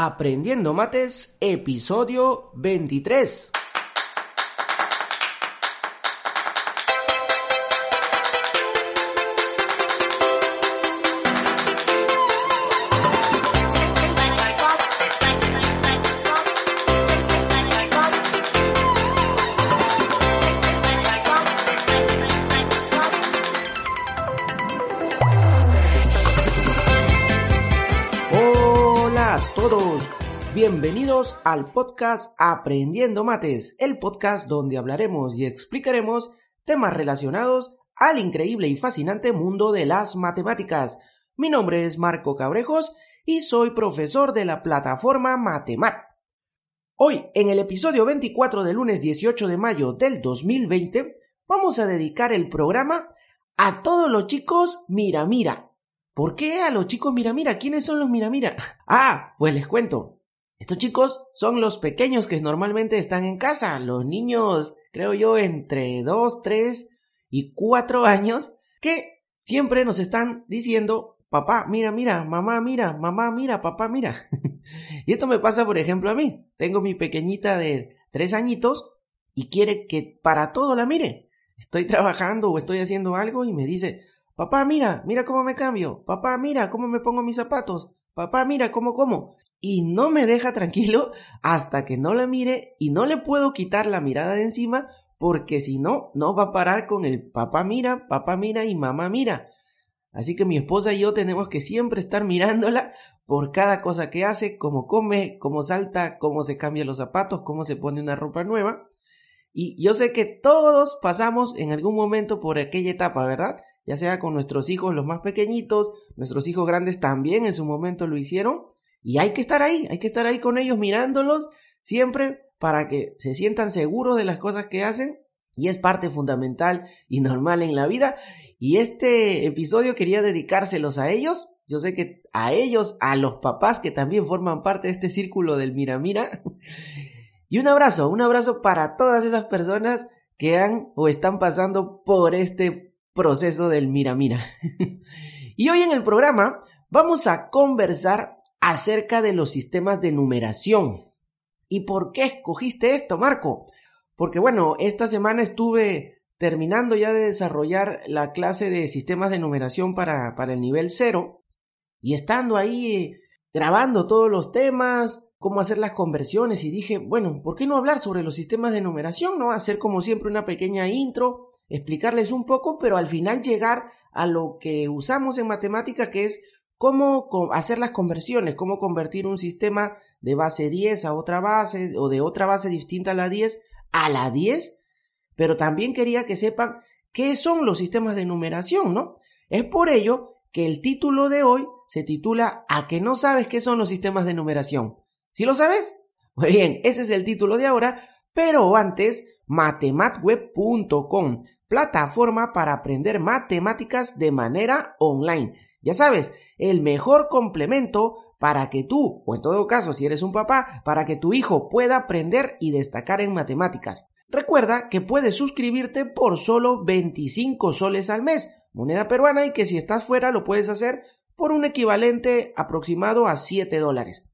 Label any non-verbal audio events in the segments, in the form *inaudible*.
Aprendiendo Mates, episodio 23. Todos, bienvenidos al podcast Aprendiendo Mates, el podcast donde hablaremos y explicaremos temas relacionados al increíble y fascinante mundo de las matemáticas. Mi nombre es Marco Cabrejos y soy profesor de la plataforma Matemat. Hoy, en el episodio 24 del lunes 18 de mayo del 2020, vamos a dedicar el programa a todos los chicos Mira Mira. ¿Por qué a los chicos Mira Mira? ¿Quiénes son los Mira Mira? *laughs* Ah, pues les cuento. Estos chicos son los pequeños que normalmente están en casa, los niños, creo yo, entre 2, 3 y 4 años, que siempre nos están diciendo, papá, mira, mira, mamá, mira, mamá, mira, papá, mira. *laughs* y esto me pasa, por ejemplo, a mí. Tengo mi pequeñita de 3 añitos y quiere que para todo la mire. Estoy trabajando o estoy haciendo algo y me dice, Papá, mira, mira cómo me cambio. Papá, mira cómo me pongo mis zapatos. Papá, mira cómo como. Y no me deja tranquilo hasta que no la mire y no le puedo quitar la mirada de encima porque si no, no va a parar con el papá mira, papá mira y mamá mira. Así que mi esposa y yo tenemos que siempre estar mirándola por cada cosa que hace, cómo come, cómo salta, cómo se cambia los zapatos, cómo se pone una ropa nueva. Y yo sé que todos pasamos en algún momento por aquella etapa, ¿verdad? Ya sea con nuestros hijos los más pequeñitos, nuestros hijos grandes también en su momento lo hicieron, y hay que estar ahí, hay que estar ahí con ellos mirándolos siempre para que se sientan seguros de las cosas que hacen, y es parte fundamental y normal en la vida, y este episodio quería dedicárselos a ellos, yo sé que a ellos, a los papás que también forman parte de este círculo del mira mira, *laughs* y un abrazo, un abrazo para todas esas personas que han o están pasando por este proceso del mira mira. *laughs* y hoy en el programa vamos a conversar acerca de los sistemas de numeración. ¿Y por qué escogiste esto, Marco? Porque bueno, esta semana estuve terminando ya de desarrollar la clase de sistemas de numeración para, para el nivel 0 y estando ahí eh, grabando todos los temas, cómo hacer las conversiones y dije, bueno, ¿por qué no hablar sobre los sistemas de numeración? ¿No? Hacer como siempre una pequeña intro explicarles un poco, pero al final llegar a lo que usamos en matemática, que es cómo hacer las conversiones, cómo convertir un sistema de base 10 a otra base o de otra base distinta a la 10 a la 10, pero también quería que sepan qué son los sistemas de numeración, ¿no? Es por ello que el título de hoy se titula ¿A que no sabes qué son los sistemas de numeración? ¿Sí lo sabes? Muy bien, ese es el título de ahora, pero antes, matematweb.com plataforma para aprender matemáticas de manera online. Ya sabes, el mejor complemento para que tú, o en todo caso si eres un papá, para que tu hijo pueda aprender y destacar en matemáticas. Recuerda que puedes suscribirte por solo 25 soles al mes, moneda peruana, y que si estás fuera lo puedes hacer por un equivalente aproximado a 7 dólares.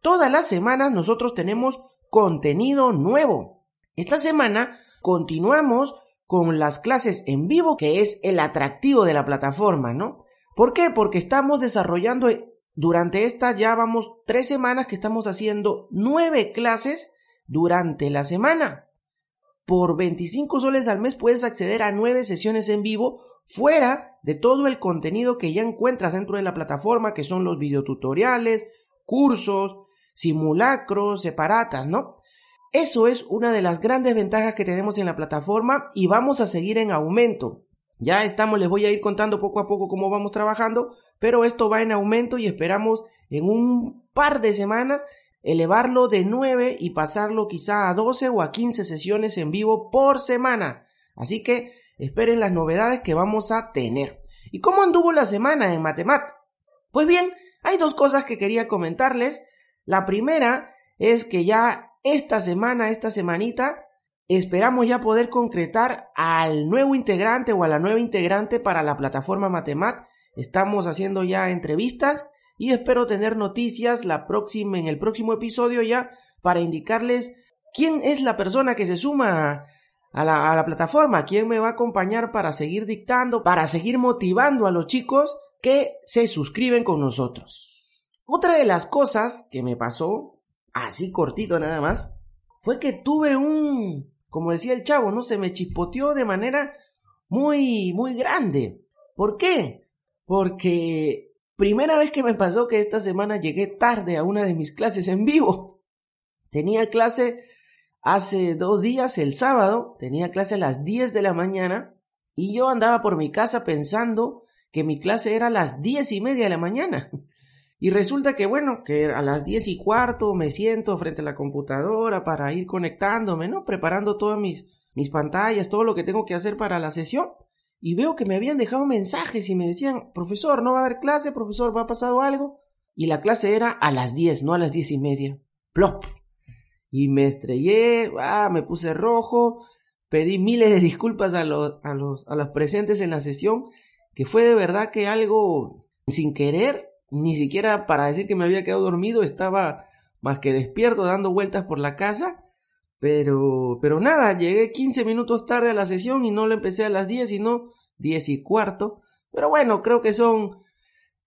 Todas las semanas nosotros tenemos contenido nuevo. Esta semana continuamos con las clases en vivo, que es el atractivo de la plataforma, ¿no? ¿Por qué? Porque estamos desarrollando eh, durante estas ya vamos tres semanas que estamos haciendo nueve clases durante la semana. Por 25 soles al mes puedes acceder a nueve sesiones en vivo fuera de todo el contenido que ya encuentras dentro de la plataforma, que son los videotutoriales, cursos, simulacros, separatas, ¿no? Eso es una de las grandes ventajas que tenemos en la plataforma y vamos a seguir en aumento. Ya estamos, les voy a ir contando poco a poco cómo vamos trabajando, pero esto va en aumento y esperamos en un par de semanas elevarlo de 9 y pasarlo quizá a 12 o a 15 sesiones en vivo por semana. Así que esperen las novedades que vamos a tener. ¿Y cómo anduvo la semana en Matemat? Pues bien, hay dos cosas que quería comentarles. La primera es que ya esta semana, esta semanita, esperamos ya poder concretar al nuevo integrante o a la nueva integrante para la plataforma Matemat. Estamos haciendo ya entrevistas y espero tener noticias la próxima, en el próximo episodio ya para indicarles quién es la persona que se suma a la, a la plataforma, quién me va a acompañar para seguir dictando, para seguir motivando a los chicos que se suscriben con nosotros. Otra de las cosas que me pasó, así cortito nada más, fue que tuve un, como decía el chavo, ¿no? Se me chispoteó de manera muy, muy grande. ¿Por qué? Porque primera vez que me pasó que esta semana llegué tarde a una de mis clases en vivo. *laughs* Tenía clase hace dos días, el sábado, tenía clase a las 10 de la mañana y yo andaba por mi casa pensando que mi clase era a las diez y media de la mañana. *laughs* Y resulta que, bueno, que a las diez y cuarto me siento frente a la computadora para ir conectándome, ¿no? Preparando todas mis, mis pantallas, todo lo que tengo que hacer para la sesión y veo que me habían dejado mensajes y me decían, profesor, no va a haber clase, profesor, ¿va a pasado algo? Y la clase era a las 10, no a las diez y media. Plop. Y me estrellé, ah, me puse rojo, pedí miles de disculpas a los, a los, a los presentes en la sesión, que fue de verdad que algo sin querer, ni siquiera para decir que me había quedado dormido, estaba más que despierto dando vueltas por la casa pero, pero nada, llegué 15 minutos tarde a la sesión y no lo empecé a las 10, sino 10 y cuarto. Pero bueno, creo que son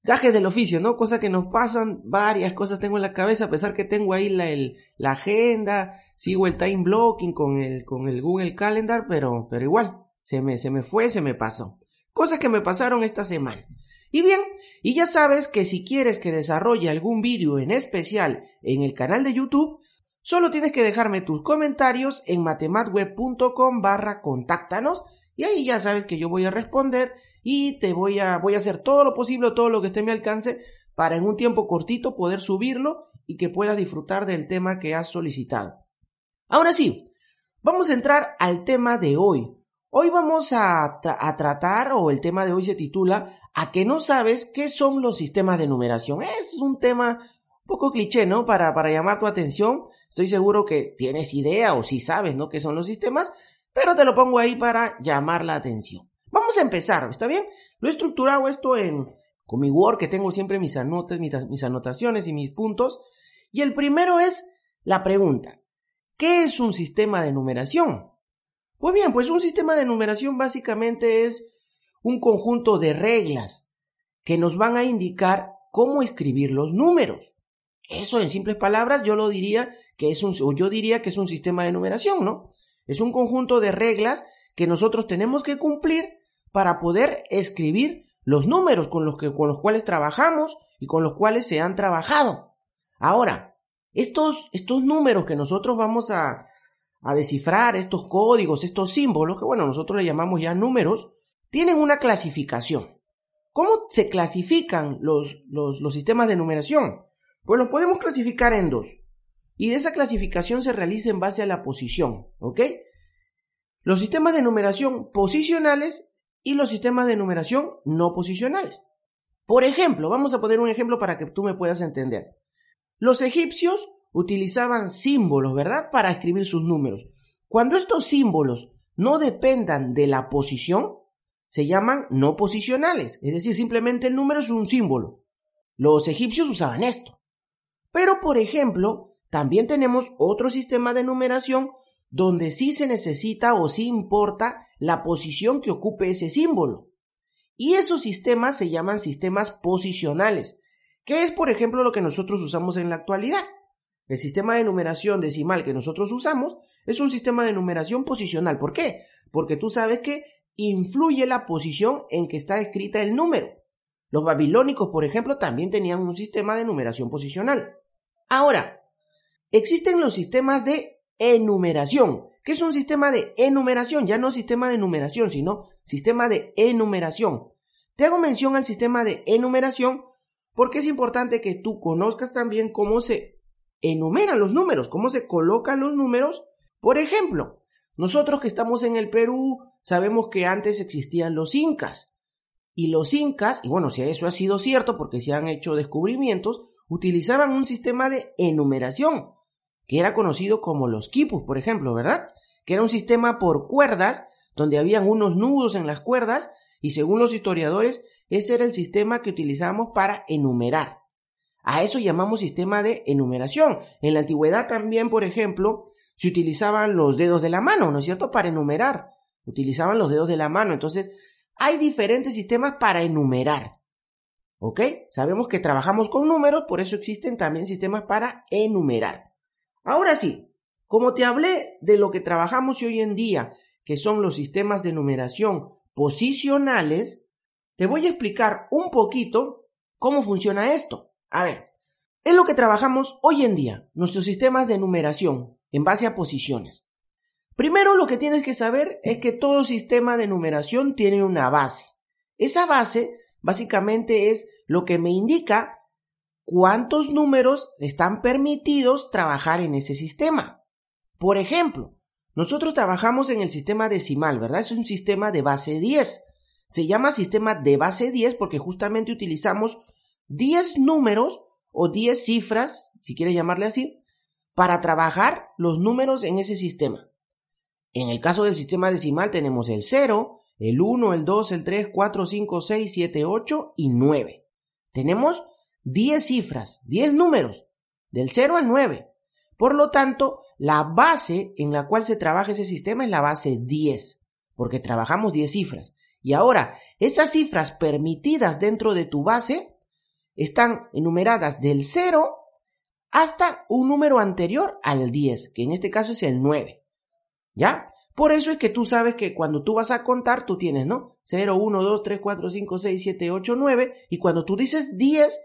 gajes del oficio, ¿no? Cosas que nos pasan, varias cosas tengo en la cabeza, a pesar que tengo ahí la, el, la agenda, sigo el time blocking con el, con el Google Calendar, pero, pero igual, se me, se me fue, se me pasó. Cosas que me pasaron esta semana. Y bien, y ya sabes que si quieres que desarrolle algún vídeo en especial en el canal de YouTube, Solo tienes que dejarme tus comentarios en matematweb.com barra contáctanos y ahí ya sabes que yo voy a responder y te voy a, voy a hacer todo lo posible, todo lo que esté a mi alcance para en un tiempo cortito poder subirlo y que puedas disfrutar del tema que has solicitado. Ahora sí, vamos a entrar al tema de hoy. Hoy vamos a, tratar, o el tema de hoy se titula, a que no sabes qué son los sistemas de numeración. Es un tema un poco cliché, ¿no? Para, para llamar tu atención, Estoy seguro que tienes idea o si sabes, ¿no? ¿Qué son los sistemas? Pero te lo pongo ahí para llamar la atención. Vamos a empezar, ¿está bien? Lo he estructurado esto en, con mi Word, que tengo siempre mis, anotes, mis anotaciones y mis puntos. Y el primero es la pregunta. ¿Qué es un sistema de numeración? Pues bien, pues un sistema de numeración básicamente es un conjunto de reglas que nos van a indicar cómo escribir los números. Eso en simples palabras yo lo diría que es un, o yo diría que es un sistema de numeración, ¿no? Es un conjunto de reglas que nosotros tenemos que cumplir para poder escribir los números con los, que, con los cuales trabajamos y con los cuales se han trabajado. Ahora, estos, estos números que nosotros vamos a, a descifrar, estos códigos, estos símbolos, que bueno, nosotros le llamamos ya números, tienen una clasificación. ¿Cómo se clasifican los, los, sistemas de numeración? Pues los podemos clasificar en dos. Y esa clasificación se realiza en base a la posición, ¿ok? Los sistemas de numeración posicionales y los sistemas de numeración no posicionales. Por ejemplo, vamos a poner un ejemplo para que tú me puedas entender. Los egipcios utilizaban símbolos, ¿verdad? Para escribir sus números. Cuando estos símbolos no dependan de la posición, se llaman no posicionales. Es decir, simplemente el número es un símbolo. Los egipcios usaban esto. Pero, por ejemplo, también tenemos otro sistema de numeración donde sí se necesita o sí importa la posición que ocupe ese símbolo. Y esos sistemas se llaman sistemas posicionales, que es, por ejemplo, lo que nosotros usamos en la actualidad. El sistema de numeración decimal que nosotros usamos es un sistema de numeración posicional. ¿Por qué? Porque tú sabes que influye la posición en que está escrita el número. Los babilónicos, por ejemplo, también tenían un sistema de numeración posicional. Ahora, existen los sistemas de enumeración, ¿Qué es un sistema de enumeración? Ya no sistema de numeración, sino sistema de enumeración. Te hago mención al sistema de enumeración porque es importante que tú conozcas también cómo se enumeran los números, cómo se colocan los números. Por ejemplo, nosotros que estamos en el Perú sabemos que antes existían los incas. Y los incas, y bueno, si eso ha sido cierto porque se han hecho descubrimientos, utilizaban un sistema de enumeración, que era conocido como los quipus, por ejemplo, ¿verdad? Que era un sistema por cuerdas, donde habían unos nudos en las cuerdas, y según los historiadores, ese era el sistema que utilizamos para enumerar. A eso llamamos sistema de enumeración. En la antigüedad también, por ejemplo, se utilizaban los dedos de la mano, ¿no es cierto?, para enumerar. Utilizaban los dedos de la mano. Entonces, hay diferentes sistemas para enumerar. ¿Ok? Sabemos que trabajamos con números, por eso existen también sistemas para enumerar. Ahora sí, como te hablé de lo que trabajamos hoy en día, que son los sistemas de numeración posicionales, te voy a explicar un poquito cómo funciona esto. A ver, es lo que trabajamos hoy en día, nuestros sistemas de numeración en base a posiciones. Primero lo que tienes que saber es que todo sistema de numeración tiene una base. Esa base básicamente es lo que me indica cuántos números están permitidos trabajar en ese sistema. Por ejemplo, nosotros trabajamos en el sistema decimal, ¿verdad? Es un sistema de base 10. Se llama sistema de base 10 porque justamente utilizamos 10 números o 10 cifras, si quieres llamarle así, para trabajar los números en ese sistema. En el caso del sistema decimal tenemos el 0, el 1, el 2, el 3, 4, 5, 6, 7, 8 y 9. Tenemos 10 cifras, 10 números, del 0 al 9. Por lo tanto, la base en la cual se trabaja ese sistema es la base 10, porque trabajamos 10 cifras. Y ahora, esas cifras permitidas dentro de tu base están enumeradas del 0 hasta un número anterior al 10, que en este caso es el 9. ¿Ya? Por eso es que tú sabes que cuando tú vas a contar, tú tienes, ¿no? 0, 1, 2, 3, 4, 5, 6, 7, 8, 9. Y cuando tú dices 10,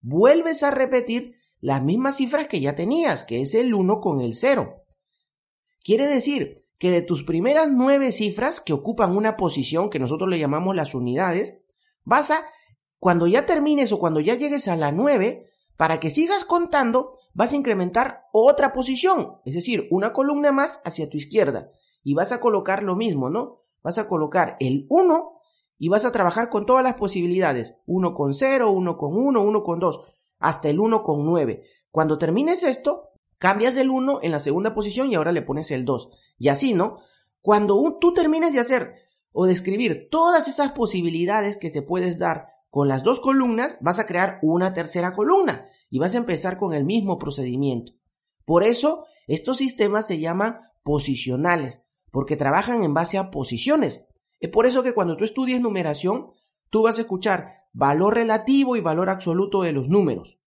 vuelves a repetir las mismas cifras que ya tenías, que es el 1 con el 0. Quiere decir que de tus primeras 9 cifras que ocupan una posición que nosotros le llamamos las unidades, vas a, cuando ya termines o cuando ya llegues a la 9, para que sigas contando, vas a incrementar otra posición, es decir, una columna más hacia tu izquierda y vas a colocar lo mismo, ¿no? Vas a colocar el 1 y vas a trabajar con todas las posibilidades. 1 con 0, 1 con 1, 1 con 2, hasta el 1 con 9. Cuando termines esto, cambias del 1 en la segunda posición y ahora le pones el 2. Y así, ¿no? Cuando tú termines de hacer o de escribir todas esas posibilidades que te puedes dar con las dos columnas, vas a crear una tercera columna y vas a empezar con el mismo procedimiento. Por eso, estos sistemas se llaman posicionales, porque trabajan en base a posiciones. Es por eso que cuando tú estudies numeración, tú vas a escuchar valor relativo y valor absoluto de los números.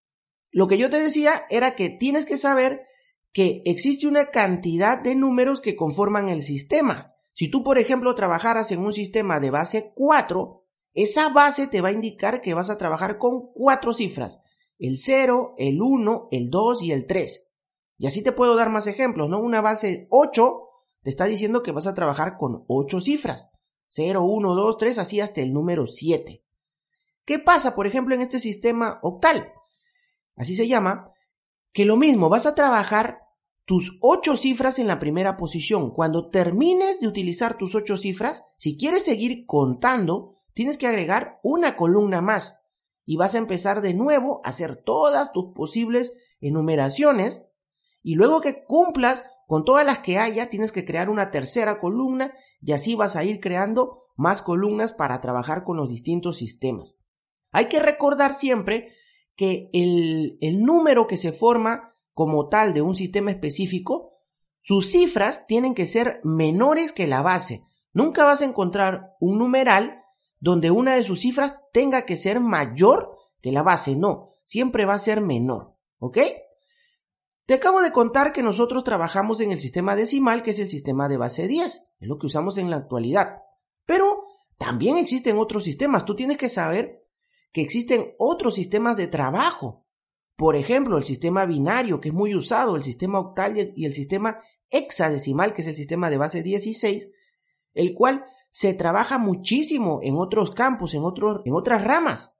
Lo que yo te decía era que tienes que saber que existe una cantidad de números que conforman el sistema. Si tú, por ejemplo, trabajaras en un sistema de base 4, esa base te va a indicar que vas a trabajar con cuatro cifras, el 0, el 1, el 2 y el 3. Y así te puedo dar más ejemplos, ¿no? Una base 8 te está diciendo que vas a trabajar con 8 cifras. 0, 1, 2, 3, así hasta el número 7. ¿Qué pasa, por ejemplo, en este sistema octal? Así se llama, que lo mismo, vas a trabajar tus 8 cifras en la primera posición. Cuando termines de utilizar tus 8 cifras, si quieres seguir contando, tienes que agregar una columna más y vas a empezar de nuevo a hacer todas tus posibles enumeraciones y luego que cumplas con todas las que haya, tienes que crear una tercera columna y así vas a ir creando más columnas para trabajar con los distintos sistemas. Hay que recordar siempre que el, el número que se forma como tal de un sistema específico, sus cifras tienen que ser menores que la base. Nunca vas a encontrar un numeral donde una de sus cifras tenga que ser mayor que la base. No, siempre va a ser menor. ¿Ok? Te acabo de contar que nosotros trabajamos en el sistema decimal, que es el sistema de base 10, es lo que usamos en la actualidad. Pero también existen otros sistemas. Tú tienes que saber que existen otros sistemas de trabajo. Por ejemplo, el sistema binario, que es muy usado, el sistema octal y el sistema hexadecimal, que es el sistema de base 16, el cual se trabaja muchísimo en otros campos, en, otros, en otras ramas.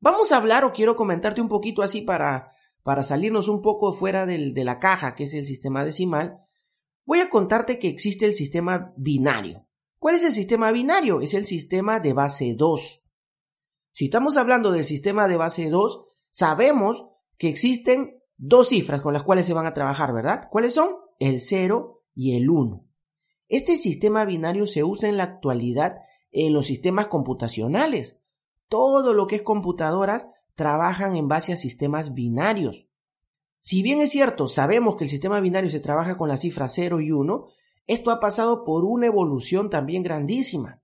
Vamos a hablar o quiero comentarte un poquito así para, para salirnos un poco fuera del, de la caja, que es el sistema decimal. Voy a contarte que existe el sistema binario. ¿Cuál es el sistema binario? Es el sistema de base 2. Si estamos hablando del sistema de base 2, sabemos que existen dos cifras con las cuales se van a trabajar, ¿verdad? ¿Cuáles son? El 0 y el 1. Este sistema binario se usa en la actualidad en los sistemas computacionales. Todo lo que es computadoras trabajan en base a sistemas binarios. Si bien es cierto, sabemos que el sistema binario se trabaja con las cifras 0 y 1, esto ha pasado por una evolución también grandísima.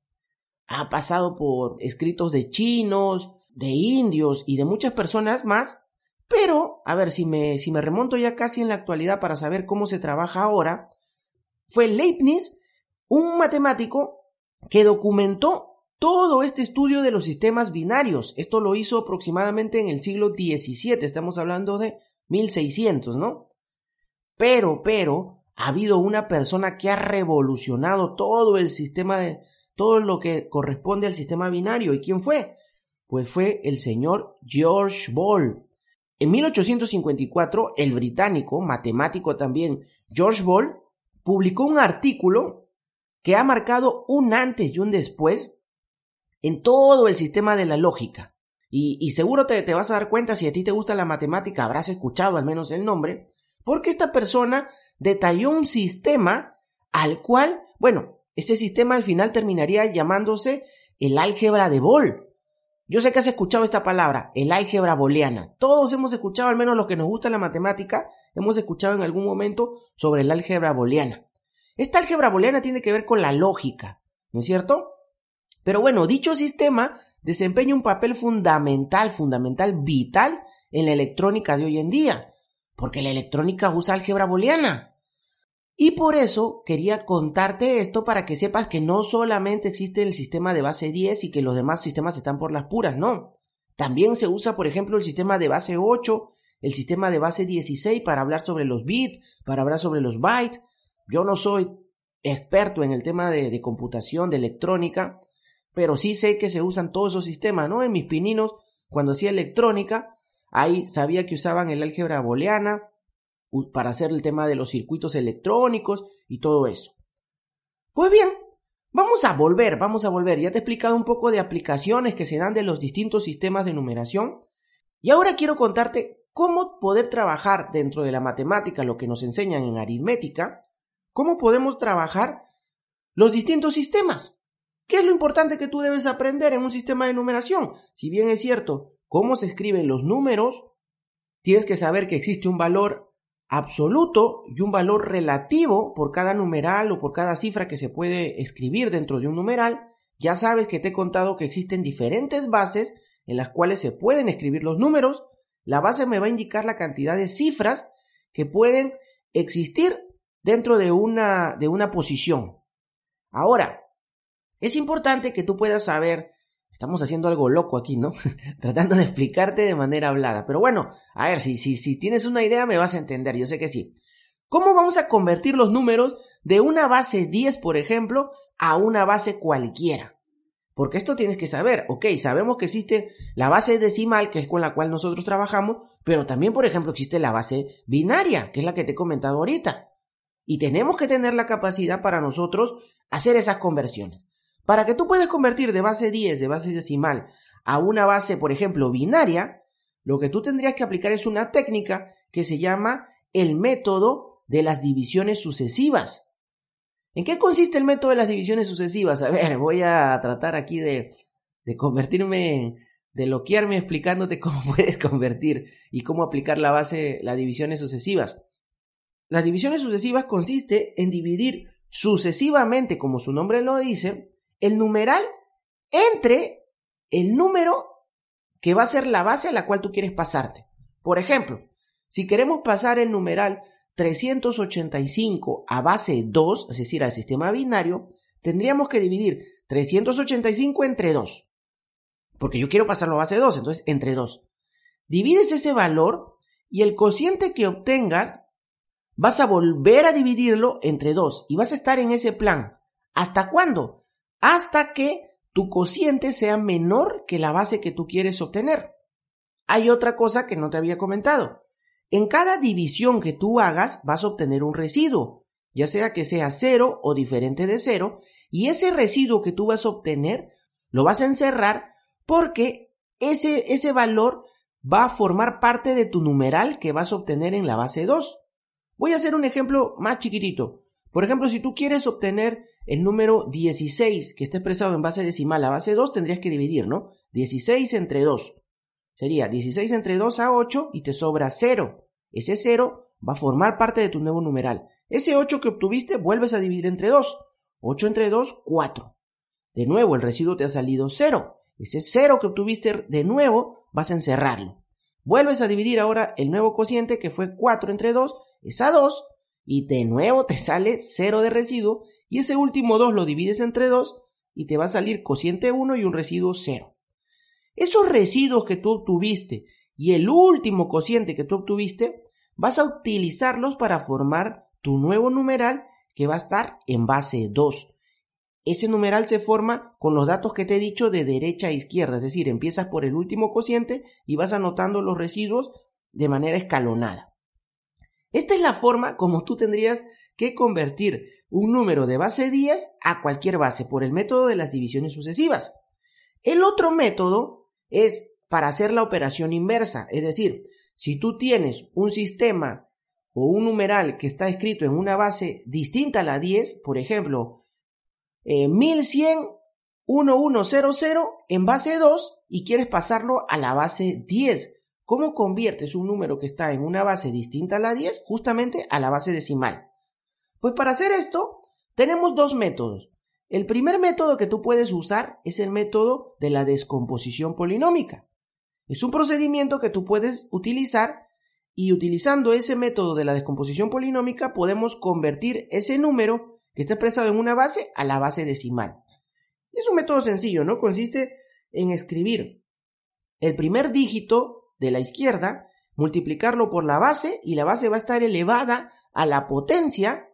Ha pasado por escritos de chinos, de indios y de muchas personas más, pero, a ver, si me, si me remonto ya casi en la actualidad para saber cómo se trabaja ahora, fue Leibniz, un matemático que documentó todo este estudio de los sistemas binarios. Esto lo hizo aproximadamente en el siglo XVII, estamos hablando de 1600, ¿no? Pero, pero, ha habido una persona que ha revolucionado todo el sistema de, todo lo que corresponde al sistema binario. ¿Y quién fue? Pues fue el señor George Ball. En 1854, el británico, matemático también, George Ball, publicó un artículo que ha marcado un antes y un después en todo el sistema de la lógica. Y, seguro te, te, vas a dar cuenta, si a ti te gusta la matemática, habrás escuchado al menos el nombre, porque esta persona detalló un sistema al cual, bueno, este sistema al final terminaría llamándose el álgebra de Boll. Yo sé que has escuchado esta palabra, el álgebra booleana. Todos hemos escuchado, al menos los que nos gusta la matemática, hemos escuchado en algún momento sobre el álgebra booleana. Esta álgebra booleana tiene que ver con la lógica, ¿no es cierto? Pero bueno, dicho sistema desempeña un papel fundamental, fundamental, vital en la electrónica de hoy en día, porque la electrónica usa álgebra booleana. Y por eso quería contarte esto para que sepas que no solamente existe el sistema de base 10 y que los demás sistemas están por las puras, no. También se usa, por ejemplo, el sistema de base 8 el sistema de base 16 para hablar sobre los bits, para hablar sobre los bytes. Yo no soy experto en el tema de, computación, de electrónica, pero sí sé que se usan todos esos sistemas, ¿no? En mis pininos, cuando hacía electrónica, ahí sabía que usaban el álgebra booleana para hacer el tema de los circuitos electrónicos y todo eso. Pues bien, vamos a volver, vamos a volver. Ya te he explicado un poco de aplicaciones que se dan de los distintos sistemas de numeración. Y ahora quiero contarte cómo poder trabajar dentro de la matemática, lo que nos enseñan en aritmética, cómo podemos trabajar los distintos sistemas. ¿Qué es lo importante que tú debes aprender en un sistema de numeración? Si bien es cierto, cómo se escriben los números, tienes que saber que existe un valor absoluto y un valor relativo por cada numeral o por cada cifra que se puede escribir dentro de un numeral. Ya sabes que te he contado que existen diferentes bases en las cuales se pueden escribir los números la base me va a indicar la cantidad de cifras que pueden existir dentro de una, de una posición. Ahora, es importante que tú puedas saber, estamos haciendo algo loco aquí, ¿no? *laughs* Tratando de explicarte de manera hablada. Pero bueno, a ver, si, si, si tienes una idea me vas a entender, yo sé que sí. ¿Cómo vamos a convertir los números de una base 10, por ejemplo, a una base cualquiera? Porque esto tienes que saber, ok, sabemos que existe la base decimal, que es con la cual nosotros trabajamos, pero también, por ejemplo, existe la base binaria, que es la que te he comentado ahorita. Y tenemos que tener la capacidad para nosotros hacer esas conversiones. Para que tú puedas convertir de base 10, de base decimal, a una base, por ejemplo, binaria, lo que tú tendrías que aplicar es una técnica que se llama el método de las divisiones sucesivas. ¿En qué consiste el método de las divisiones sucesivas? A ver, voy a tratar aquí de, convertirme, de loquearme explicándote cómo *laughs* puedes convertir y cómo aplicar la base, las divisiones sucesivas. Las divisiones sucesivas consiste en dividir sucesivamente, como su nombre lo dice, el numeral entre el número que va a ser la base a la cual tú quieres pasarte. Por ejemplo, si queremos pasar el numeral 385 a base 2, es decir, al sistema binario, tendríamos que dividir 385 entre 2. Porque yo quiero pasarlo a base 2, entonces entre 2. Divides ese valor y el cociente que obtengas vas a volver a dividirlo entre 2 y vas a estar en ese plan. ¿Hasta cuándo? Hasta que tu cociente sea menor que la base que tú quieres obtener. Hay otra cosa que no te había comentado. En cada división que tú hagas vas a obtener un residuo, ya sea que sea cero o diferente de cero, y ese residuo que tú vas a obtener lo vas a encerrar porque ese, ese valor va a formar parte de tu numeral que vas a obtener en la base 2. Voy a hacer un ejemplo más chiquitito. Por ejemplo, si tú quieres obtener el número 16 que está expresado en base decimal a base 2, tendrías que dividir, ¿no? 16 entre 2. Sería 16 entre 2 a 8 y te sobra 0. Ese 0 va a formar parte de tu nuevo numeral. Ese 8 que obtuviste vuelves a dividir entre 2. 8 entre 2, 4. De nuevo, el residuo te ha salido 0. Ese 0 que obtuviste de nuevo vas a encerrarlo. Vuelves a dividir ahora el nuevo cociente que fue 4 entre 2, es a 2, y de nuevo te *laughs* sale 0 de residuo y ese último 2 lo divides entre 2 y te va a salir cociente 1 y un residuo 0. Esos residuos que tú obtuviste y el último cociente que tú obtuviste, vas a utilizarlos para formar tu nuevo numeral que va a estar en base 2. Ese numeral se forma con los datos que te he dicho de derecha a izquierda, es decir, empiezas por el último cociente y vas anotando los residuos de manera escalonada. Esta es la forma como tú tendrías que convertir un número de base 10 a cualquier base por el método de las divisiones sucesivas. El otro método es para hacer la operación inversa, es decir, si tú tienes un sistema o un numeral que está escrito en una base distinta a la 10, por ejemplo, eh, 1100 1100 en base 2 y quieres pasarlo a la base 10. ¿Cómo conviertes un número que está en una base distinta a la 10 justamente a la base decimal? Pues para hacer esto tenemos dos métodos. El primer método que tú puedes usar es el método de la descomposición polinómica. Es un procedimiento que tú puedes utilizar y utilizando ese método de la descomposición polinómica podemos convertir ese número que está expresado en una base a la base decimal. Es un método sencillo, ¿no? Consiste en escribir el primer dígito de la izquierda, multiplicarlo por la base y la base va a estar elevada a la potencia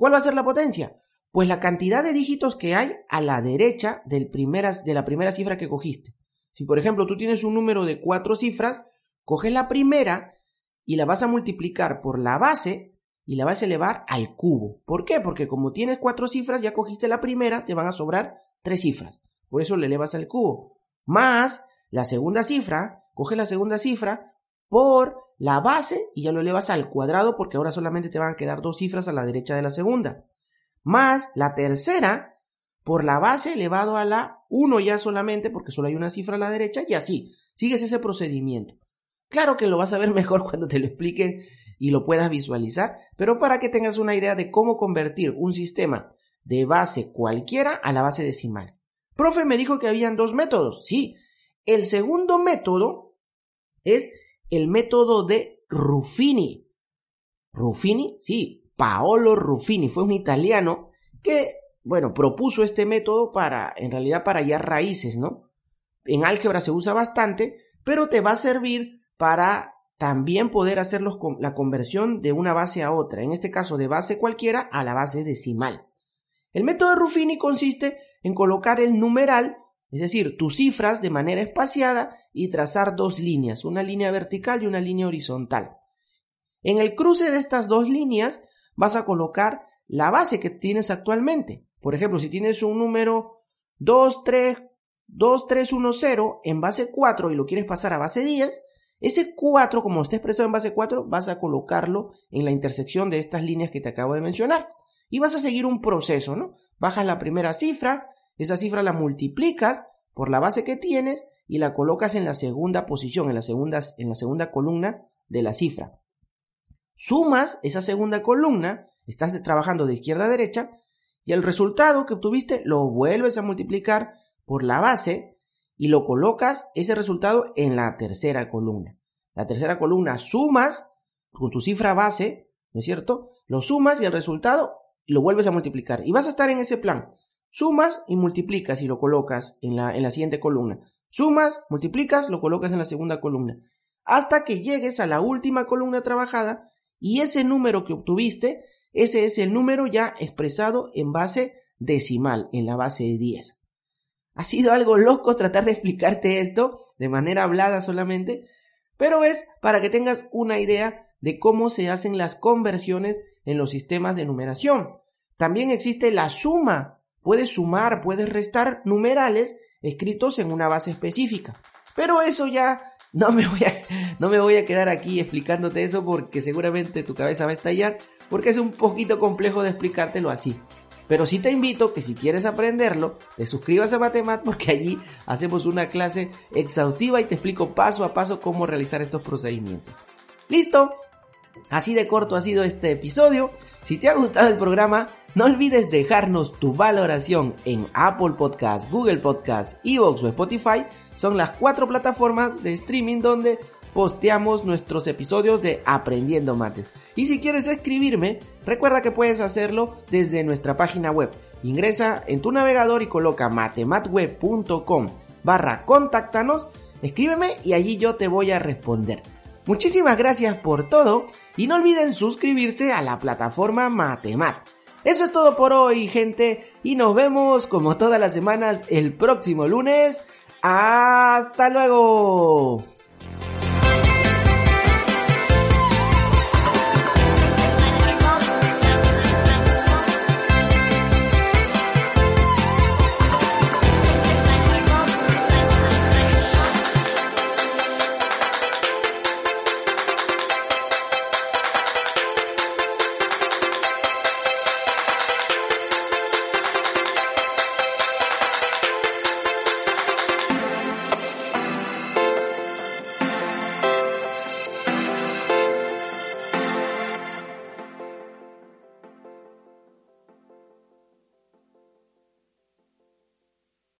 ¿Cuál va a ser la potencia? Pues la cantidad de dígitos que hay a la derecha del de la primera cifra que cogiste. Si por ejemplo tú tienes un número de cuatro cifras, coges la primera y la vas a multiplicar por la base y la vas a elevar al cubo. ¿Por qué? Porque como tienes cuatro cifras, ya cogiste la primera, te van a sobrar tres cifras. Por eso le elevas al cubo. Más la segunda cifra, coges la segunda cifra por la base y ya lo elevas al cuadrado porque ahora solamente te van a quedar dos cifras a la derecha de la segunda. Más la tercera por la base elevado a la 1 ya solamente porque solo hay una cifra a la derecha y así. Sigues ese procedimiento. Claro que lo vas a ver *laughs* mejor cuando te lo expliquen y lo puedas visualizar, pero para que tengas una idea de cómo convertir un sistema de base cualquiera a la base decimal. Profe me dijo que habían dos métodos. Sí, el segundo método es el método de Ruffini. Ruffini, sí, Paolo Ruffini fue un italiano que, bueno, propuso este método para, en realidad, para hallar raíces, ¿no? En álgebra se usa bastante, pero te va a servir para también poder hacer la conversión de una base a otra, en este caso de base cualquiera a la base decimal. El método de Ruffini consiste en colocar el numeral es decir, tus cifras de manera espaciada y trazar dos líneas, una línea vertical y una línea horizontal. En el cruce de estas dos líneas vas a colocar la base que tienes actualmente. Por ejemplo, si tienes un número 2, 3, 2, 3, 1, 0 en base 4 y lo quieres pasar a base 10, ese 4, como está expresado en base 4, vas a colocarlo en la intersección de estas líneas que te acabo de mencionar. Y vas a seguir un proceso, ¿no? Bajas la primera cifra, esa cifra la multiplicas por la base que tienes y la colocas en la segunda posición, en la segunda, en la segunda columna de la cifra. Sumas esa segunda columna, estás trabajando de izquierda a derecha, y el resultado que obtuviste lo vuelves a multiplicar por la base y lo colocas ese resultado en la tercera columna. La tercera columna sumas con tu cifra base, ¿no es cierto? Lo sumas y el resultado lo vuelves a multiplicar. Y vas a estar en ese plan. Sumas y multiplicas y lo colocas en la, en la siguiente columna. Sumas, multiplicas, lo colocas en la segunda columna. hasta que llegues a la última columna trabajada y ese número que obtuviste, ese es el número ya expresado en base decimal, en la base de 10. Ha sido algo loco tratar de explicarte esto de manera hablada solamente, pero es para que tengas una idea de cómo se hacen las conversiones en los sistemas de numeración. También existe la suma. Puedes sumar, puedes restar numerales escritos en una base específica. Pero eso ya no me voy a, no me voy a quedar aquí explicándote eso porque seguramente tu cabeza va a estallar porque es un poquito complejo de explicártelo así. Pero sí te invito que si quieres aprenderlo, te suscribas a Matemat porque allí hacemos una clase exhaustiva y te explico paso a paso cómo realizar estos procedimientos. ¿Listo? Así de corto ha sido este episodio. Si te ha gustado el programa, no olvides dejarnos tu valoración en Apple Podcast, Google Podcast, Evox o Spotify. Son las cuatro plataformas de streaming donde posteamos nuestros episodios de Aprendiendo Mates. Y si quieres escribirme, recuerda que puedes hacerlo desde nuestra página web. Ingresa en tu navegador y coloca matematweb.com barra contáctanos, escríbeme y allí yo te voy a responder. Muchísimas gracias por todo y no olviden suscribirse a la plataforma Matemat. Eso es todo por hoy, gente, y nos vemos como todas las semanas el próximo lunes. ¡Hasta luego!